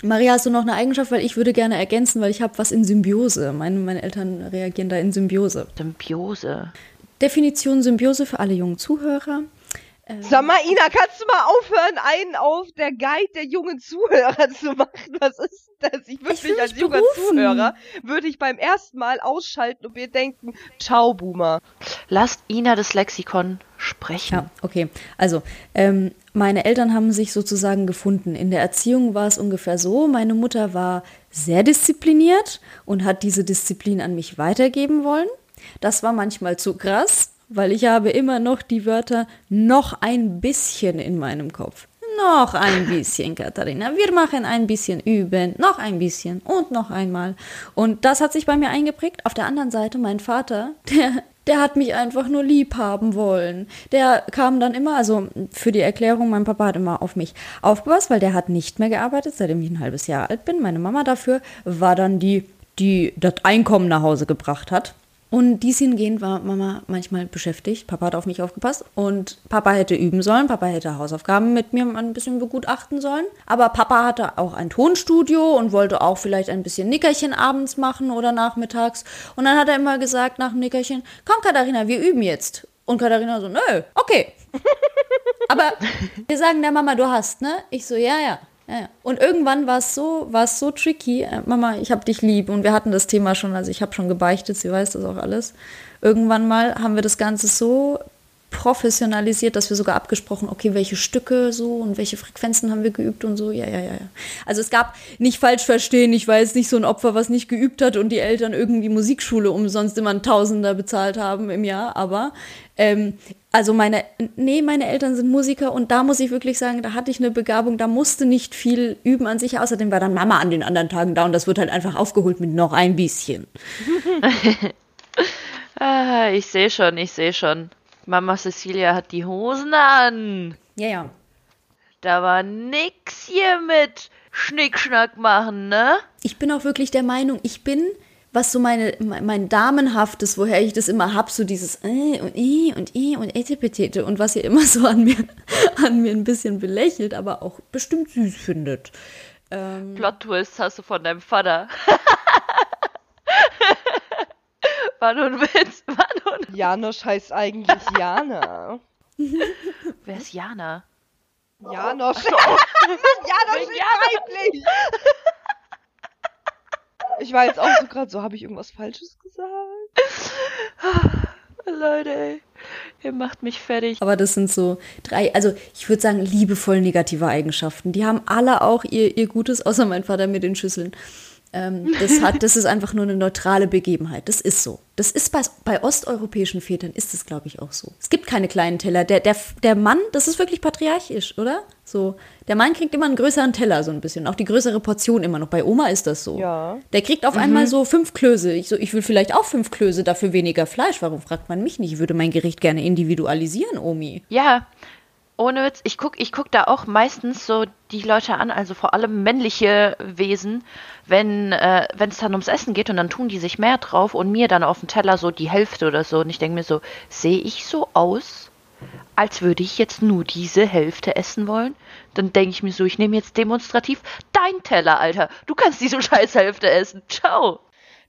Maria, hast du noch eine Eigenschaft? Weil ich würde gerne ergänzen, weil ich habe was in Symbiose. Meine, meine Eltern reagieren da in Symbiose.
Symbiose.
Definition Symbiose für alle jungen Zuhörer.
Sag mal, Ina, kannst du mal aufhören, einen auf der Guide der jungen Zuhörer zu machen? Was ist denn das? Ich würde mich als junger. Zuhörer, würde ich beim ersten Mal ausschalten und mir denken, ciao, Boomer.
Lasst Ina das Lexikon sprechen.
Ja, okay. Also, ähm, meine Eltern haben sich sozusagen gefunden. In der Erziehung war es ungefähr so, meine Mutter war sehr diszipliniert und hat diese Disziplin an mich weitergeben wollen. Das war manchmal zu krass, weil ich habe immer noch die Wörter noch ein bisschen in meinem Kopf. noch ein bisschen, Katharina. Wir machen ein bisschen üben, noch ein bisschen und noch einmal. Und das hat sich bei mir eingeprägt. Auf der anderen Seite, mein Vater, der der hat mich einfach nur lieb haben wollen. Der kam dann immer, also für die Erklärung, mein Papa hat immer auf mich aufgepasst, weil der hat nicht mehr gearbeitet, seitdem ich ein halbes Jahr alt bin. Meine Mama dafür war dann die, die das Einkommen nach Hause gebracht hat. Und dies hingehend war Mama manchmal beschäftigt. Papa hat auf mich aufgepasst und Papa hätte üben sollen. Papa hätte Hausaufgaben mit mir ein bisschen begutachten sollen. Aber Papa hatte auch ein Tonstudio und wollte auch vielleicht ein bisschen Nickerchen abends machen oder nachmittags. Und dann hat er immer gesagt nach dem Nickerchen, komm Katharina, wir üben jetzt. Und Katharina so, nö, okay. Aber wir sagen der Mama, du hast, ne? Ich so, ja, ja. Ja. Und irgendwann war es so, so tricky. Äh, Mama, ich hab dich lieb. Und wir hatten das Thema schon, also ich habe schon gebeichtet, sie weiß das auch alles. Irgendwann mal haben wir das Ganze so professionalisiert, dass wir sogar abgesprochen, okay, welche Stücke so und welche Frequenzen haben wir geübt und so. Ja, ja, ja, ja. Also es gab nicht falsch verstehen, ich war jetzt nicht so ein Opfer, was nicht geübt hat und die Eltern irgendwie Musikschule umsonst immer ein Tausender bezahlt haben im Jahr, aber ähm, also meine, nee, meine Eltern sind Musiker und da muss ich wirklich sagen, da hatte ich eine Begabung, da musste nicht viel üben an sich. Außerdem war dann Mama an den anderen Tagen da und das wird halt einfach aufgeholt mit noch ein bisschen.
ah, ich sehe schon, ich sehe schon. Mama Cecilia hat die Hosen an.
Ja, ja.
Da war nix hier mit Schnickschnack machen, ne?
Ich bin auch wirklich der Meinung, ich bin, was so meine, mein Damenhaftes, woher ich das immer hab, so dieses äh und i und i und etepetete und was ihr immer so an mir, an mir ein bisschen belächelt, aber auch bestimmt süß findet.
Ähm, Plot Twist hast du von deinem Vater. War nur ein Witz. War nur ein
Janosch heißt eigentlich Jana.
Wer ist Jana?
Janosch. So. Janosch ist weiblich. Ich war jetzt auch so gerade so, habe ich irgendwas Falsches gesagt?
Leute, ey. Ihr macht mich fertig.
Aber das sind so drei, also ich würde sagen, liebevoll negative Eigenschaften. Die haben alle auch ihr, ihr Gutes, außer mein Vater mit den Schüsseln. Ähm, das, hat, das ist einfach nur eine neutrale Begebenheit. Das ist so. Das ist bei, bei osteuropäischen Vätern ist es, glaube ich, auch so. Es gibt keine kleinen Teller. Der, der, der Mann, das ist wirklich patriarchisch, oder? So, der Mann kriegt immer einen größeren Teller, so ein bisschen. Auch die größere Portion immer noch. Bei Oma ist das so.
Ja.
Der kriegt auf mhm. einmal so fünf Klöße. Ich, so, ich will vielleicht auch fünf Klöße, dafür weniger Fleisch. Warum fragt man mich nicht? Ich würde mein Gericht gerne individualisieren, Omi.
Ja, ohne Witz, ich gucke ich guck da auch meistens so die Leute an, also vor allem männliche Wesen, wenn äh, es dann ums Essen geht und dann tun die sich mehr drauf und mir dann auf dem Teller so die Hälfte oder so. Und ich denke mir so, sehe ich so aus, als würde ich jetzt nur diese Hälfte essen wollen? Dann denke ich mir so, ich nehme jetzt demonstrativ dein Teller, Alter. Du kannst diese scheiß Hälfte essen. Ciao.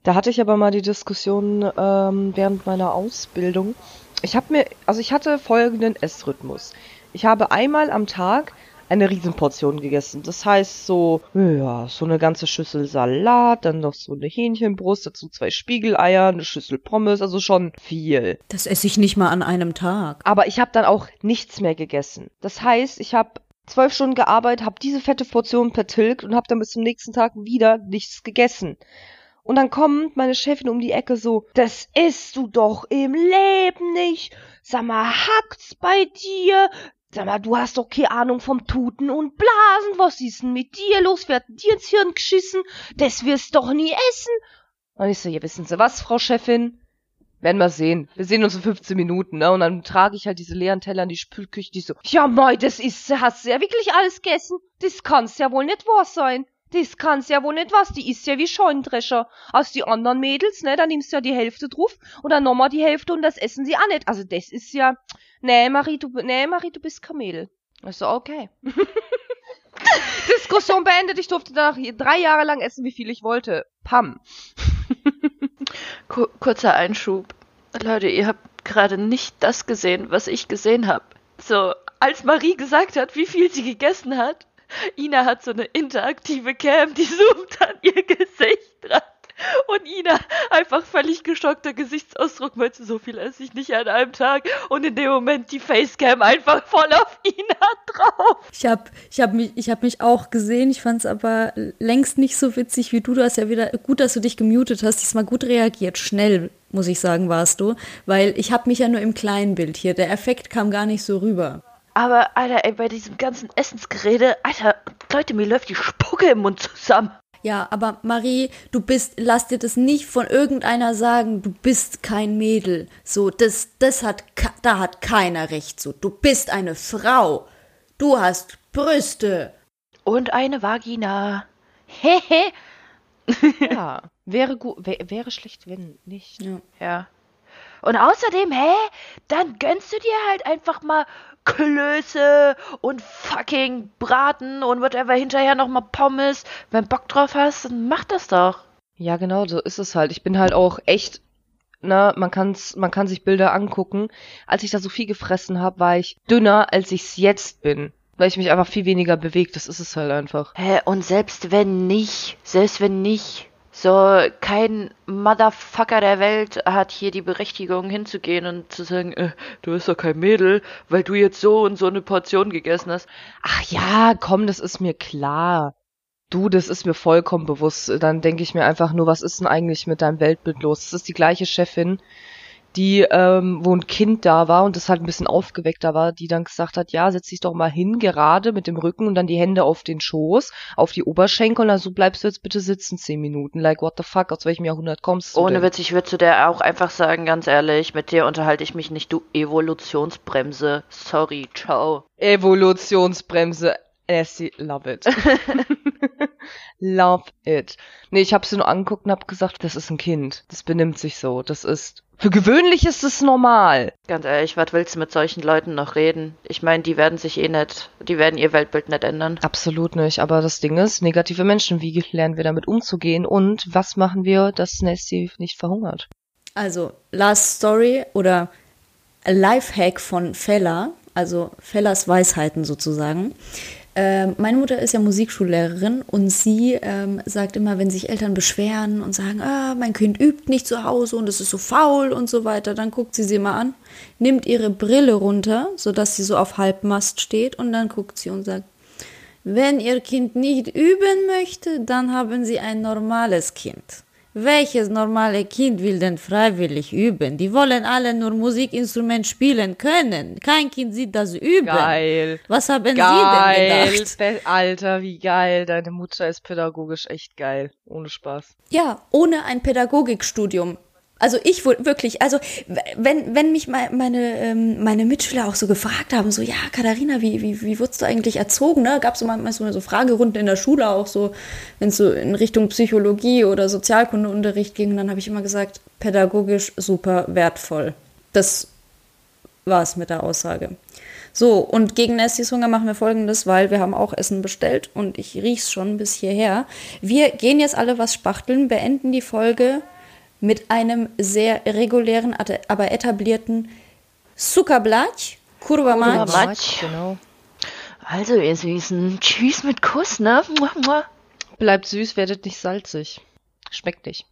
Da hatte ich aber mal die Diskussion ähm, während meiner Ausbildung. Ich habe mir, also ich hatte folgenden Essrhythmus. Ich habe einmal am Tag eine Riesenportion gegessen. Das heißt so, ja, so eine ganze Schüssel Salat, dann noch so eine Hähnchenbrust, dazu zwei Spiegeleier, eine Schüssel Pommes, also schon viel.
Das esse ich nicht mal an einem Tag.
Aber ich habe dann auch nichts mehr gegessen. Das heißt, ich habe zwölf Stunden gearbeitet, habe diese fette Portion vertilgt und habe dann bis zum nächsten Tag wieder nichts gegessen. Und dann kommt meine Chefin um die Ecke so, das isst du doch im Leben nicht. Sag mal, hackt's bei dir? Sag mal, du hast doch keine Ahnung vom Tuten und Blasen. Was ist denn mit dir los? Wer hat dir ins Hirn geschissen? Das wirst doch nie essen. Und ich so, ja, wissen Sie was, Frau Chefin? Werden wir sehen. Wir sehen uns in 15 Minuten, ne? Und dann trage ich halt diese leeren Teller in die Spülküche, die so, ja, mei, das ist, hast du ja wirklich alles gegessen? Das kann's ja wohl nicht wahr sein. Das kann's ja wohl nicht was, die ist ja wie Scheunendrescher. Als die anderen Mädels, ne, da nimmst du ja die Hälfte drauf und dann nochmal die Hälfte und das essen sie auch nicht. Also das ist ja, nee, Marie, du, nee, Marie, du bist Kamel. Ich so, okay. Diskussion beendet, ich durfte danach drei Jahre lang essen, wie viel ich wollte. Pam.
Kurzer Einschub. Leute, ihr habt gerade nicht das gesehen, was ich gesehen habe. So, als Marie gesagt hat, wie viel sie gegessen hat, Ina hat so eine interaktive Cam, die zoomt an ihr Gesicht dran. Und Ina einfach völlig geschockter Gesichtsausdruck, weil so viel esse ich nicht an einem Tag. Und in dem Moment die Facecam einfach voll auf Ina drauf.
Ich habe ich hab mich, hab mich auch gesehen. Ich fand es aber längst nicht so witzig wie du. Du hast ja wieder, gut, dass du dich gemutet hast, diesmal gut reagiert. Schnell, muss ich sagen, warst du. Weil ich habe mich ja nur im kleinen Bild hier. Der Effekt kam gar nicht so rüber.
Aber, Alter, ey, bei diesem ganzen Essensgerede, Alter, Leute, mir läuft die Spucke im Mund zusammen.
Ja, aber Marie, du bist, lass dir das nicht von irgendeiner sagen, du bist kein Mädel. So, das, das hat, da hat keiner recht zu. Du bist eine Frau. Du hast Brüste.
Und eine Vagina. Hehe.
ja, wäre gut, wär, wäre schlecht, wenn nicht.
Ja. ja. Und außerdem, hä? Dann gönnst du dir halt einfach mal Klöße und fucking Braten und whatever hinterher nochmal Pommes. Wenn Bock drauf hast, dann mach das doch.
Ja, genau, so ist es halt. Ich bin halt auch echt, ne, man kann's, man kann sich Bilder angucken. Als ich da so viel gefressen habe, war ich dünner, als ich's jetzt bin. Weil ich mich einfach viel weniger bewegt, das ist es halt einfach.
Hä, und selbst wenn nicht, selbst wenn nicht, so, kein Motherfucker der Welt hat hier die Berechtigung hinzugehen und zu sagen, äh, du bist doch kein Mädel, weil du jetzt so und so eine Portion gegessen hast.
Ach ja, komm, das ist mir klar. Du, das ist mir vollkommen bewusst. Dann denke ich mir einfach nur, was ist denn eigentlich mit deinem Weltbild los? Das ist die gleiche Chefin, die, ähm, wo ein Kind da war und das halt ein bisschen aufgeweckter war, die dann gesagt hat, ja, setz dich doch mal hin, gerade mit dem Rücken und dann die Hände auf den Schoß, auf die Oberschenkel und dann so bleibst du jetzt bitte sitzen zehn Minuten. Like, what the fuck, aus welchem Jahrhundert kommst
du Ohne denn? Witz, ich würde zu der auch einfach sagen, ganz ehrlich, mit dir unterhalte ich mich nicht, du Evolutionsbremse. Sorry, ciao.
Evolutionsbremse. Essie, love it. love it. Nee, ich habe sie nur angeguckt und habe gesagt, das ist ein Kind. Das benimmt sich so. Das ist für gewöhnlich ist es normal.
Ganz ehrlich, was willst du mit solchen Leuten noch reden? Ich meine, die werden sich eh nicht, die werden ihr Weltbild nicht ändern.
Absolut nicht. Aber das Ding ist, negative Menschen, wie lernen wir damit umzugehen und was machen wir, dass Nessie nicht verhungert?
Also, Last Story oder Lifehack von Fella, also Fellas Weisheiten sozusagen. Ähm, meine Mutter ist ja Musikschullehrerin und sie ähm, sagt immer, wenn sich Eltern beschweren und sagen, ah, mein Kind übt nicht zu Hause und es ist so faul und so weiter, dann guckt sie sie mal an, nimmt ihre Brille runter, sodass sie so auf Halbmast steht und dann guckt sie und sagt, wenn ihr Kind nicht üben möchte, dann haben sie ein normales Kind. Welches normale Kind will denn freiwillig üben? Die wollen alle nur Musikinstrument spielen können. Kein Kind sieht das üben.
Geil.
Was haben geil. Sie denn gedacht?
Alter, wie geil. Deine Mutter ist pädagogisch echt geil. Ohne Spaß.
Ja, ohne ein Pädagogikstudium. Also ich wohl wirklich, also wenn, wenn mich meine, ähm, meine Mitschüler auch so gefragt haben, so, ja, Katharina, wie, wie, wie wurdest du eigentlich erzogen? Ne? Gab es so manchmal so, so Fragerunden in der Schule auch so, wenn es so in Richtung Psychologie oder Sozialkundeunterricht ging, dann habe ich immer gesagt, pädagogisch super wertvoll. Das war es mit der Aussage. So, und gegen Nestys Hunger machen wir folgendes, weil wir haben auch Essen bestellt und ich riech's schon bis hierher. Wir gehen jetzt alle was spachteln, beenden die Folge mit einem sehr regulären, aber etablierten Sukablatt, Kurva Mać.
Genau. Also, ihr Süßen, tschüss mit Kuss, ne?
Bleibt süß, werdet nicht salzig. Schmeckt nicht.